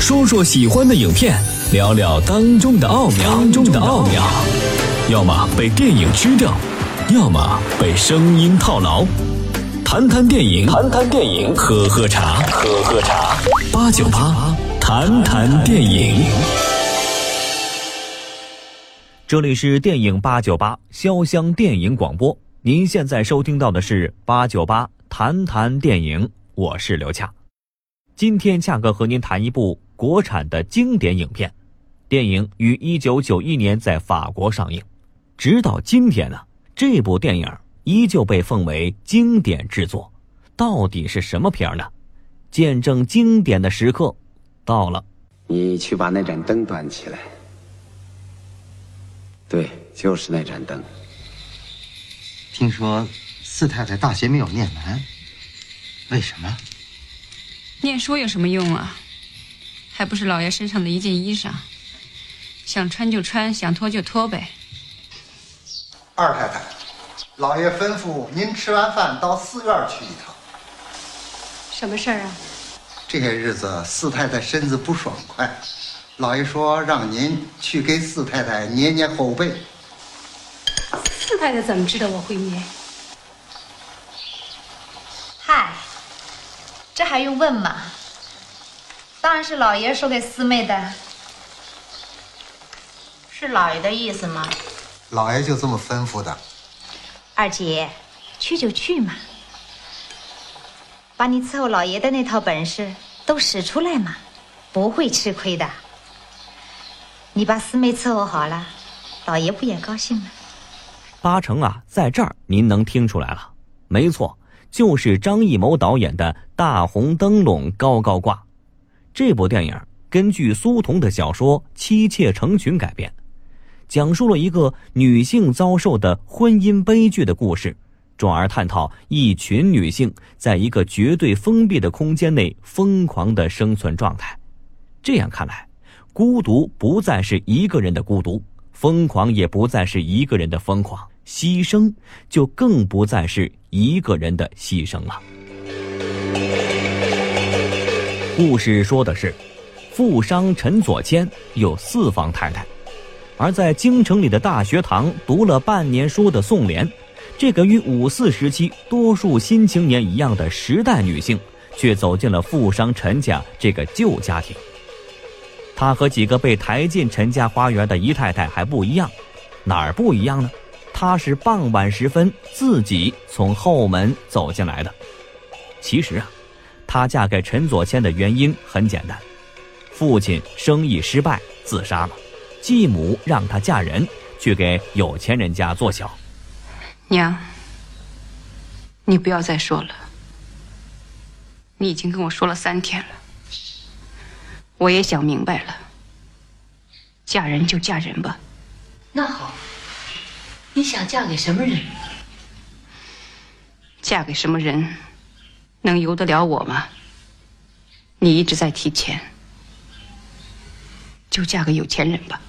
说说喜欢的影片，聊聊当中的奥妙。当中的奥妙，要么被电影吃掉，要么被声音套牢。谈谈电影，谈谈电影，喝喝茶，喝喝茶。八九八，谈谈电影。这里是电影八九八潇湘电影广播，您现在收听到的是八九八谈谈电影，我是刘恰。今天恰哥和您谈一部国产的经典影片，电影于一九九一年在法国上映，直到今天呢，这部电影依旧被奉为经典之作。到底是什么片呢？见证经典的时刻到了。你去把那盏灯端起来。对，就是那盏灯。听说四太太大学没有念完，为什么？念书有什么用啊？还不是老爷身上的一件衣裳，想穿就穿，想脱就脱呗。二太太，老爷吩咐您吃完饭到寺院去一趟。什么事儿啊？这些日子四太太身子不爽快。老爷说让您去给四太太捏捏后背。四太太怎么知道我会捏？嗨，这还用问吗？当然是老爷说给四妹的。是老爷的意思吗？老爷就这么吩咐的。二姐，去就去嘛，把你伺候老爷的那套本事都使出来嘛，不会吃亏的。你把四妹伺候好了，老爷不也高兴吗？八成啊，在这儿您能听出来了，没错，就是张艺谋导演的《大红灯笼高高挂》。这部电影根据苏童的小说《妻妾成群》改编，讲述了一个女性遭受的婚姻悲剧的故事，转而探讨一群女性在一个绝对封闭的空间内疯狂的生存状态。这样看来。孤独不再是一个人的孤独，疯狂也不再是一个人的疯狂，牺牲就更不再是一个人的牺牲了。故事说的是，富商陈左谦有四房太太，而在京城里的大学堂读了半年书的宋濂，这个与五四时期多数新青年一样的时代女性，却走进了富商陈家这个旧家庭。她和几个被抬进陈家花园的姨太太还不一样，哪儿不一样呢？她是傍晚时分自己从后门走进来的。其实啊，她嫁给陈左谦的原因很简单：父亲生意失败自杀了，继母让她嫁人去给有钱人家做小。娘，你不要再说了，你已经跟我说了三天了。我也想明白了，嫁人就嫁人吧。那好，你想嫁给什么人？嫁给什么人，能由得了我吗？你一直在提钱，就嫁个有钱人吧。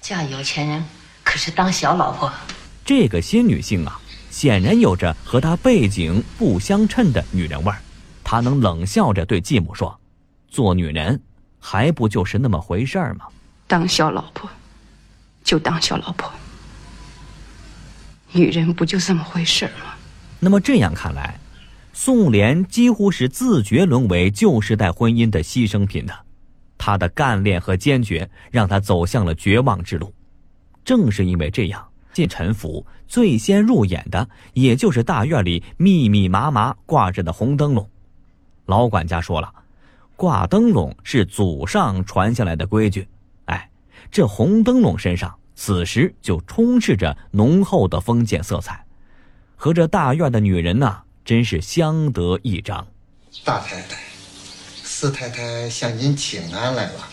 嫁有钱人可是当小老婆。这个新女性啊，显然有着和她背景不相称的女人味儿。她能冷笑着对继母说。做女人，还不就是那么回事儿吗？当小老婆，就当小老婆。女人不就这么回事儿吗？那么这样看来，宋濂几乎是自觉沦为旧时代婚姻的牺牲品的。他的干练和坚决，让他走向了绝望之路。正是因为这样，进陈府最先入眼的，也就是大院里密密麻麻挂着的红灯笼。老管家说了。挂灯笼是祖上传下来的规矩，哎，这红灯笼身上此时就充斥着浓厚的封建色彩，和这大院的女人呐，真是相得益彰。大太太，四太太向您请安来了。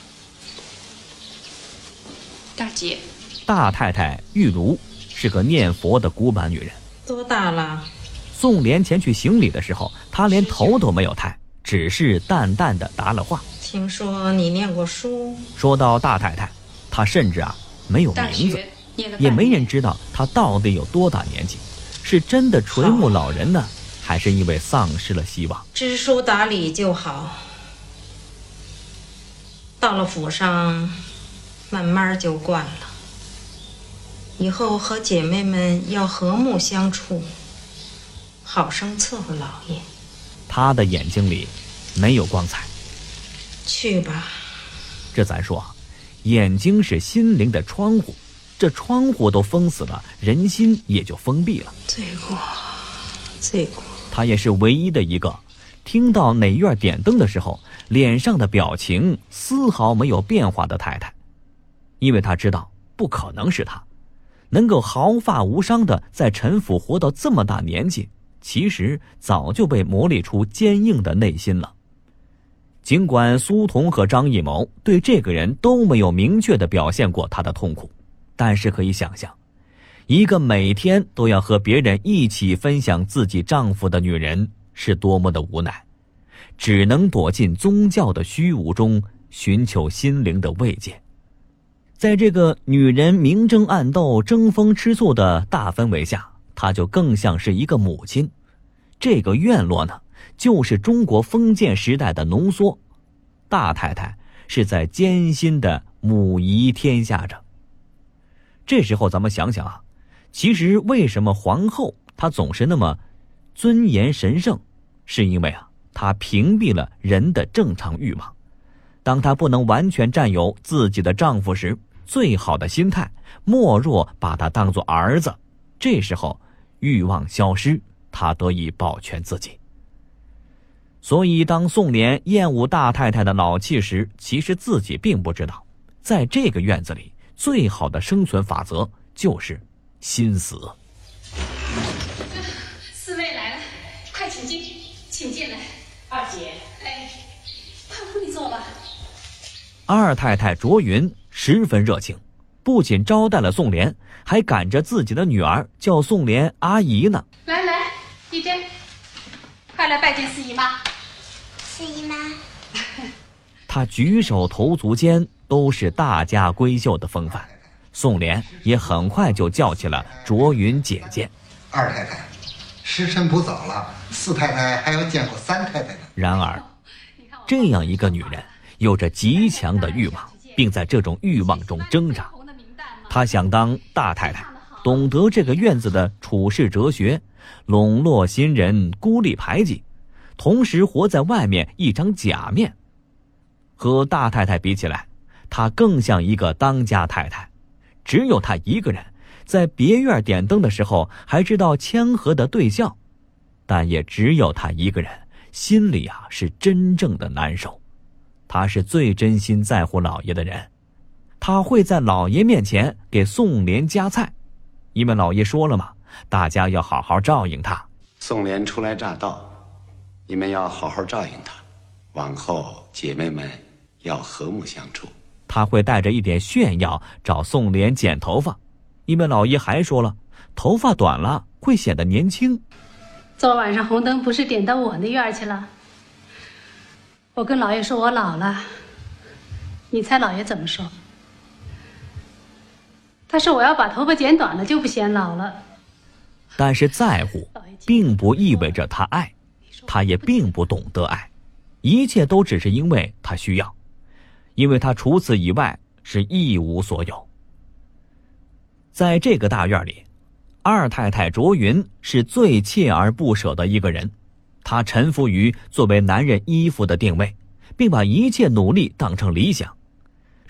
大姐，大太太玉茹是个念佛的古板女人，多大了？宋濂前去行礼的时候，她连头都没有抬。只是淡淡的答了话。听说你念过书。说到大太太，她甚至啊没有名字，也没人知道她到底有多大年纪，是真的垂暮老人呢，还是因为丧失了希望？知书达理就好。到了府上，慢慢就惯了。以后和姐妹们要和睦相处，好生伺候老爷。他的眼睛里没有光彩。去吧。这咱说，眼睛是心灵的窗户，这窗户都封死了，人心也就封闭了。罪过，罪过。他也是唯一的一个，听到哪院点灯的时候，脸上的表情丝毫没有变化的太太，因为他知道不可能是他。能够毫发无伤的在陈府活到这么大年纪，其实早就被磨砺出坚硬的内心了。尽管苏童和张艺谋对这个人都没有明确的表现过他的痛苦，但是可以想象，一个每天都要和别人一起分享自己丈夫的女人是多么的无奈，只能躲进宗教的虚无中寻求心灵的慰藉。在这个女人明争暗斗、争风吃醋的大氛围下，她就更像是一个母亲。这个院落呢，就是中国封建时代的浓缩。大太太是在艰辛的母仪天下着。这时候，咱们想想啊，其实为什么皇后她总是那么尊严神圣，是因为啊，她屏蔽了人的正常欲望。当她不能完全占有自己的丈夫时，最好的心态，莫若把他当做儿子。这时候，欲望消失，他得以保全自己。所以，当宋濂厌恶大太太的老气时，其实自己并不知道，在这个院子里，最好的生存法则就是心死。四妹来了，快请进，请进来。二姐，哎，快屋里坐吧。二太太卓云。十分热情，不仅招待了宋濂，还赶着自己的女儿叫宋濂阿姨呢。来来，丽珍，快来拜见四姨妈。四姨妈，她举手投足间都是大家闺秀的风范，宋濂也很快就叫起了卓云姐姐。二太太，时辰不早了，四太太还要见过三太太呢。然而，这样一个女人有着极强的欲望。并在这种欲望中挣扎。她想当大太太，懂得这个院子的处世哲学，笼络新人，孤立排挤，同时活在外面一张假面。和大太太比起来，她更像一个当家太太。只有他一个人，在别院点灯的时候还知道谦和的对象，但也只有他一个人，心里啊是真正的难受。他是最真心在乎老爷的人，他会在老爷面前给宋濂夹菜，因为老爷说了嘛，大家要好好照应他。宋濂初来乍到，你们要好好照应他，往后姐妹们要和睦相处。他会带着一点炫耀找宋濂剪头发，因为老爷还说了，头发短了会显得年轻。昨晚上红灯不是点到我那院去了？我跟老爷说，我老了。你猜老爷怎么说？他说我要把头发剪短了，就不显老了。但是在乎，并不意味着他爱，他也并不懂得爱，一切都只是因为他需要，因为他除此以外是一无所有。在这个大院里，二太太卓云是最锲而不舍的一个人。她臣服于作为男人依附的定位，并把一切努力当成理想。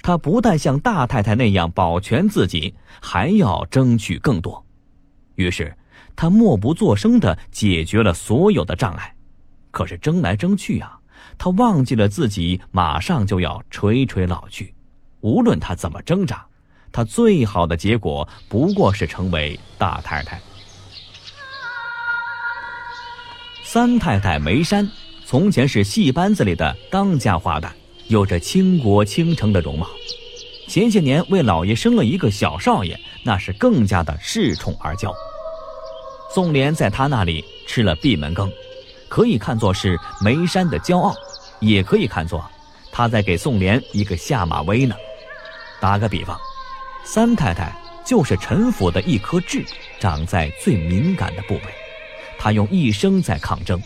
她不但像大太太那样保全自己，还要争取更多。于是，他默不作声地解决了所有的障碍。可是争来争去啊，他忘记了自己马上就要垂垂老去。无论他怎么挣扎，他最好的结果不过是成为大太太。三太太梅山，从前是戏班子里的当家花旦，有着倾国倾城的容貌。前些年为老爷生了一个小少爷，那是更加的恃宠而骄。宋濂在他那里吃了闭门羹，可以看作是梅山的骄傲，也可以看作他在给宋濂一个下马威呢。打个比方，三太太就是陈府的一颗痣，长在最敏感的部位。他用一生在抗争，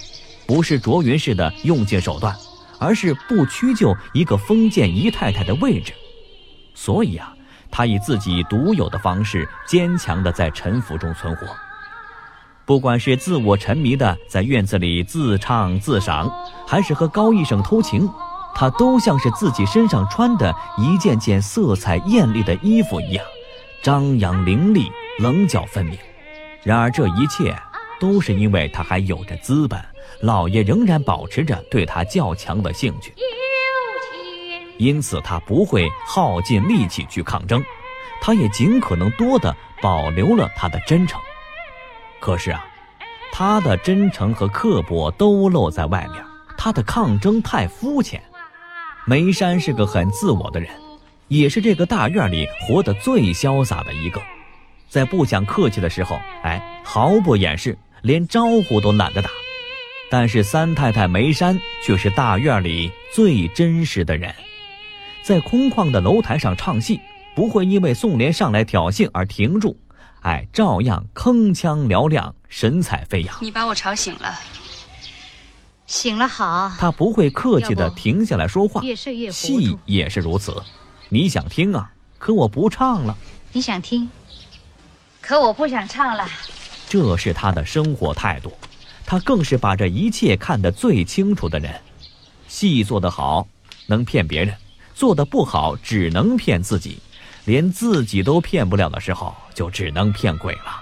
不是卓云式的用尽手段，而是不屈就一个封建姨太太的位置。所以啊，她以自己独有的方式，坚强的在陈府中存活。不管是自我沉迷的在院子里自唱自赏，还是和高医生偷情，他都像是自己身上穿的一件件色彩艳丽的衣服一样，张扬凌厉，棱角分明。然而这一切，都是因为他还有着资本，老爷仍然保持着对他较强的兴趣，因此他不会耗尽力气去抗争，他也尽可能多的保留了他的真诚。可是啊，他的真诚和刻薄都露在外面，他的抗争太肤浅。梅山是个很自我的人，也是这个大院里活得最潇洒的一个。在不想客气的时候，哎，毫不掩饰，连招呼都懒得打。但是三太太梅山却是大院里最真实的人，在空旷的楼台上唱戏，不会因为宋莲上来挑衅而停住。哎，照样铿锵嘹亮，神采飞扬。你把我吵醒了，醒了好。他不会客气的停下来说话，越睡越。戏也是如此。你想听啊，可我不唱了。你想听，可我不想唱了。这是他的生活态度，他更是把这一切看得最清楚的人。戏做得好，能骗别人；做得不好，只能骗自己。连自己都骗不了的时候，就只能骗鬼了。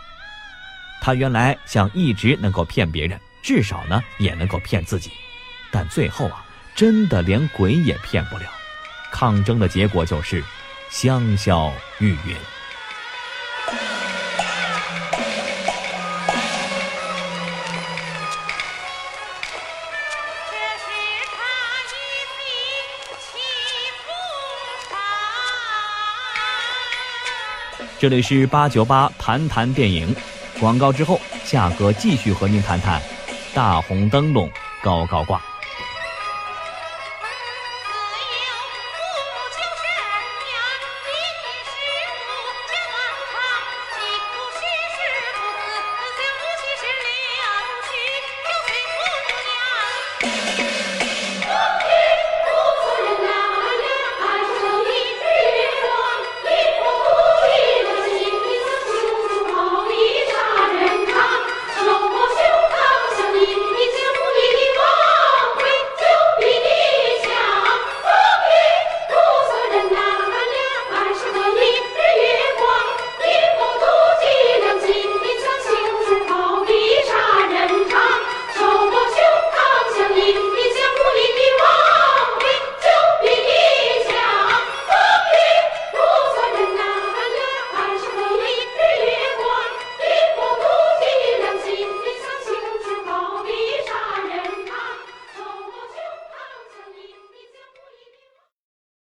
他原来想一直能够骗别人，至少呢也能够骗自己，但最后啊，真的连鬼也骗不了。抗争的结果就是香消玉殒。这里是八九八谈谈电影，广告之后，夏哥继续和您谈谈《大红灯笼高高挂》。